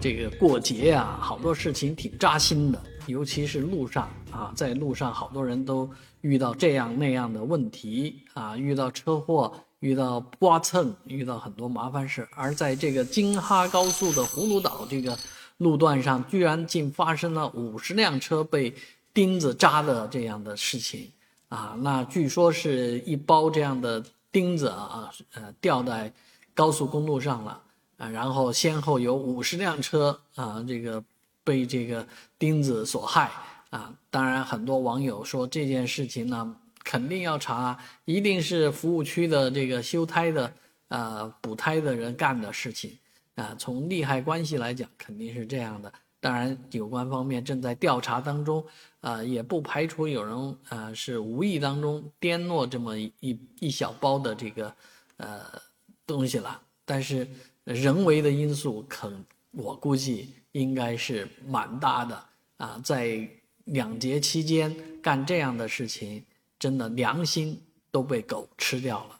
这个过节呀，好多事情挺扎心的，尤其是路上啊，在路上好多人都遇到这样那样的问题啊，遇到车祸，遇到刮蹭，遇到很多麻烦事。而在这个京哈高速的葫芦岛这个路段上，居然竟发生了五十辆车被钉子扎的这样的事情啊！那据说是一包这样的钉子啊，呃，掉在高速公路上了。啊，然后先后有五十辆车啊，这个被这个钉子所害啊。当然，很多网友说这件事情呢，肯定要查，一定是服务区的这个修胎的、呃补胎的人干的事情啊。从利害关系来讲，肯定是这样的。当然，有关方面正在调查当中，啊，也不排除有人啊是无意当中颠落这么一一小包的这个呃东西了，但是。人为的因素，肯我估计应该是蛮大的啊！在两节期间干这样的事情，真的良心都被狗吃掉了。